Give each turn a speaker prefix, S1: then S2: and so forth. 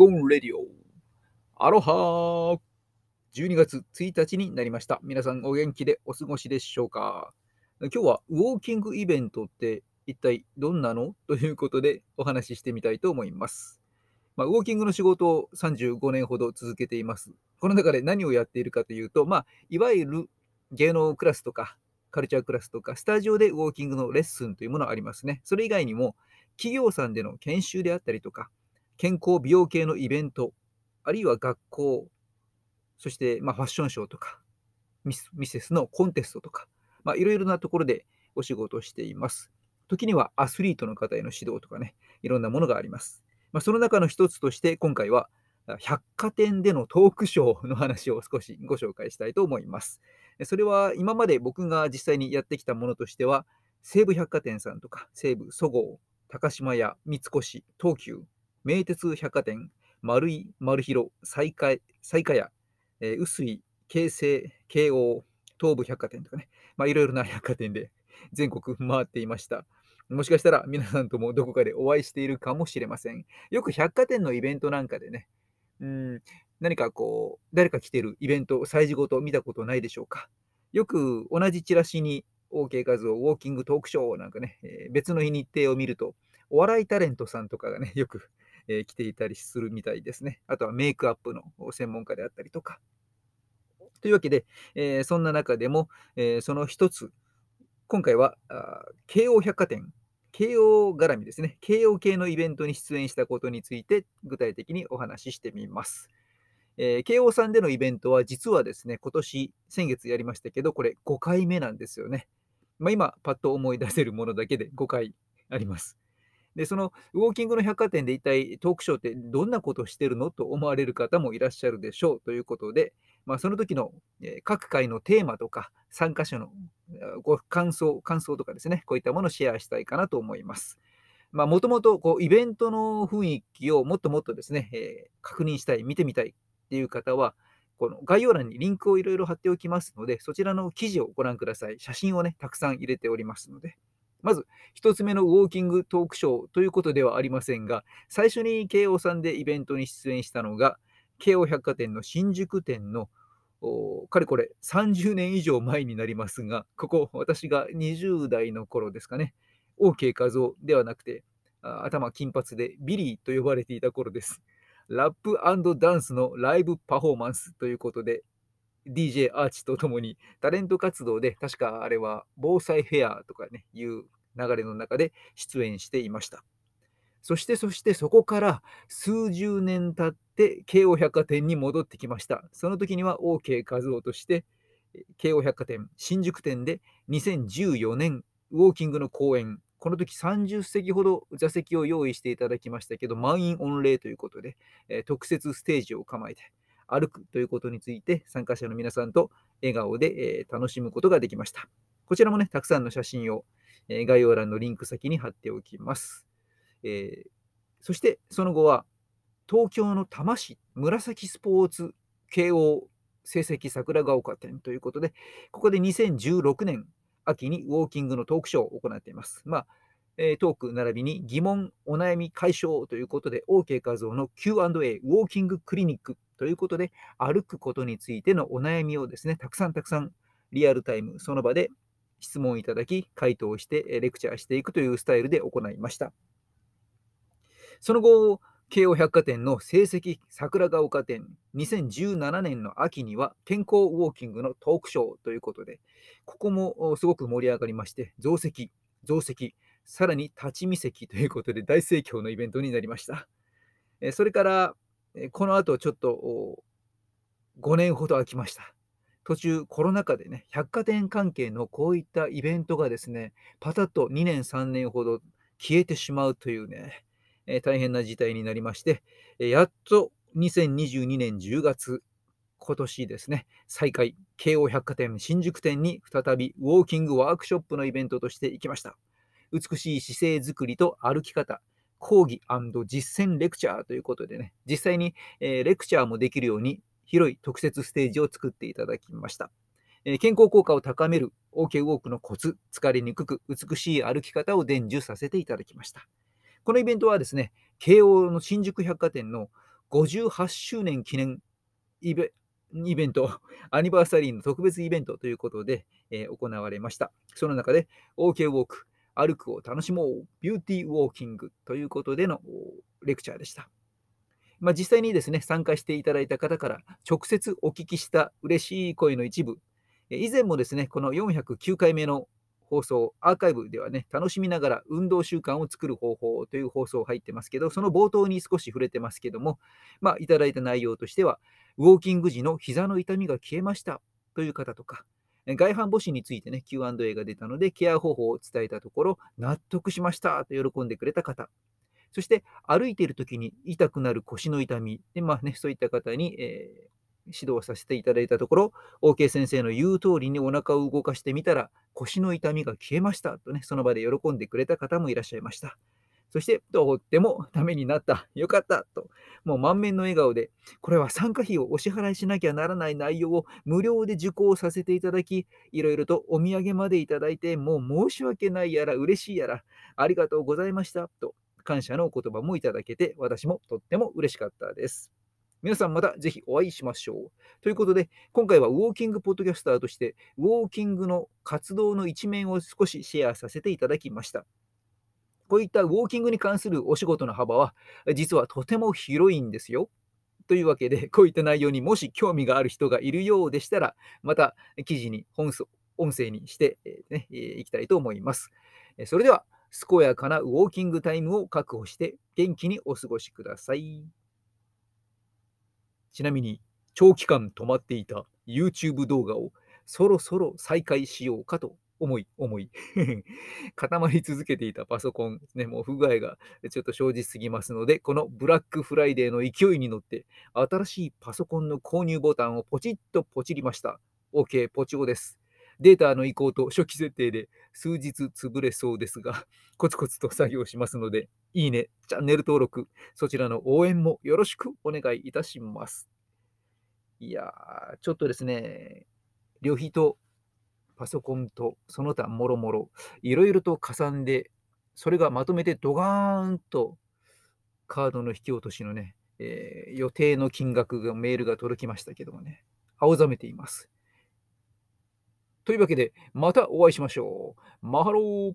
S1: クオンレディオ。アロハー !12 月1日になりました。皆さんお元気でお過ごしでしょうか？今日はウォーキングイベントって一体どんなの？ということでお話ししてみたいと思います。まあ、ウォーキングの仕事を35年ほど続けています。この中で何をやっているかというと、まあ、いわゆる芸能クラスとかカルチャークラスとかスタジオでウォーキングのレッスンというものがありますね。それ以外にも企業さんでの研修であったりとか、健康美容系のイベント、あるいは学校、そしてまファッションショーとか、ミスミセスのコンテストとか、まあ、いろいろなところでお仕事をしています。時にはアスリートの方への指導とかね、いろんなものがあります。まあ、その中の一つとして、今回は百貨店でのトークショーの話を少しご紹介したいと思います。それは今まで僕が実際にやってきたものとしては、西武百貨店さんとか、西武そごう、高島屋、三越、東急、名鉄百貨店、丸井、丸広、西海西下屋、えー、臼井、京成、京王、東武百貨店とかね、まあ、いろいろな百貨店で全国回っていました。もしかしたら皆さんともどこかでお会いしているかもしれません。よく百貨店のイベントなんかでね、うん何かこう、誰か来てるイベント、催事ごと見たことないでしょうか。よく同じチラシに OK 画像、ウォーキングトークショーなんかね、えー、別の日日程を見ると、お笑いタレントさんとかがね、よく、え、来ていたりするみたいですね。あとはメイクアップの専門家であったりとか。というわけで、え、そんな中でも、え、その一つ、今回は京王百貨店、京王絡みですね、京王系のイベントに出演したことについて具体的にお話ししてみます。えー、京王さんでのイベントは実はですね、今年、先月やりましたけど、これ5回目なんですよね。まあ、今、パッと思い出せるものだけで5回あります。で、そのウォーキングの百貨店で一体トークショーってどんなことをしてるのと思われる方もいらっしゃるでしょうということで、まあ、その時の、各回のテーマとか参加者のご感想、感想とかですね、こういったものをシェアしたいかなと思います。もともとイベントの雰囲気をもっともっとですね、えー、確認したい、見てみたいっていう方は、この概要欄にリンクをいろいろ貼っておきますので、そちらの記事をご覧ください。写真をね、たくさん入れておりますので。まず、1つ目のウォーキングトークショーということではありませんが、最初に京王さんでイベントに出演したのが、京王百貨店の新宿店のかれこれ30年以上前になりますが、ここ、私が20代の頃ですかね、OK 画像ではなくて、頭金髪でビリーと呼ばれていた頃です。ラップダンスのライブパフォーマンスということで、DJ アーチとともにタレント活動で、確かあれは防災フェアとかね、いう流れの中で出演していました。そしてそしてそこから数十年経って京王百貨店に戻ってきました。その時には OK 画像として、京王百貨店新宿店で2014年ウォーキングの公演、この時30席ほど座席を用意していただきましたけど、満員御礼ということで、え特設ステージを構えて歩くということについて参加者の皆さんと笑顔で、え楽しむことができました。こちらもね、たくさんの写真を、え概要欄のリンク先に貼っておきます。えー、そしてその後は東京の多摩市紫スポーツ慶応成績桜ヶ丘店ということで、ここで2016年秋にウォーキングのトークショーを行っています。まあ、え、トーク並びに疑問、お悩み解消ということで、OK 画像の Q&A、ウォーキングクリニックということで、歩くことについてのお悩みをですね、たくさんたくさんリアルタイム、その場で質問いただき、回答してレクチャーしていくというスタイルで行いました。その後、京王百貨店の成績桜ヶ丘店、2017年の秋には健康ウォーキングのトークショーということで、ここもすごく盛り上がりまして、増席、増席、さらに立ち見席ということで大盛況のイベントになりました。それから、この後ちょっと5年ほど空きました。途中コロナ禍でね、百貨店関係のこういったイベントがですね、パタッと2年3年ほど消えてしまうというね、え大変な事態になりまして、えやっと2022年10月、今年ですね、再開、京王百貨店新宿店に再びウォーキングワークショップのイベントとして行きました。美しい姿勢づくりと歩き方、講義実践レクチャーということでね、実際に、えレクチャーもできるように広い特設ステージを作っていただきました。え健康効果を高める OK ウォークのコツ、疲れにくく美しい歩き方を伝授させていただきました。このイベントはですね、京王の新宿百貨店の58周年記念イベイベント、アニバーサリーの特別イベントということで、えー、行われました。その中で OK ウォーク、歩くを楽しもう、ビューティーウォーキングということでのレクチャーでした。まあ、実際にですね、参加していただいた方から直接お聞きした嬉しい声の一部、以前もですね、この409回目の放送、アーカイブではね、楽しみながら運動習慣を作る方法という放送入ってますけど、その冒頭に少し触れてますけども、まあ、いただいた内容としては、ウォーキング時の膝の痛みが消えましたという方とか、外反母趾についてね、Q&A が出たので、ケア方法を伝えたところ、納得しましたと喜んでくれた方、そして歩いている時に痛くなる腰の痛み、でまあね、そういった方に、えー指導させていただいたところ、OK 先生の言う通りにお腹を動かしてみたら、腰の痛みが消えましたとね、その場で喜んでくれた方もいらっしゃいました。そして、とってもためになった、よかったと、もう満面の笑顔で、これは参加費をお支払いしなきゃならない内容を無料で受講させていただき、いろいろとお土産までいただいて、もう申し訳ないやら嬉しいやら、ありがとうございましたと、感謝のお言葉もいただけて、私もとっても嬉しかったです。皆さんまたぜひお会いしましょう。ということで、今回はウォーキングポッドキャスターとして、ウォーキングの活動の一面を少しシェアさせていただきました。こういったウォーキングに関するお仕事の幅は、実はとても広いんですよ。というわけで、こういった内容にもし興味がある人がいるようでしたら、また記事に本音声にしてい、ね、いきたいと思います。それでは、健やかなウォーキングタイムを確保して元気にお過ごしください。ちなみに、長期間止まっていた YouTube 動画をそろそろ再開しようかと思い、思い。固まり続けていたパソコン、ね、もう不具合がちょっと生じすぎますので、このブラックフライデーの勢いに乗って、新しいパソコンの購入ボタンをポチッとポチりました。OK、ポチオです。データの移行と初期設定で数日潰れそうですが、コツコツと作業しますので、いいね、チャンネル登録、そちらの応援もよろしくお願いいたします。いやー、ちょっとですね、旅費とパソコンとその他もろもろ、いろいろとかさんで、それがまとめてドガーンとカードの引き落としのね、えー、予定の金額がメールが届きましたけどもね、青ざめています。というわけで、またお会いしましょう。マハロー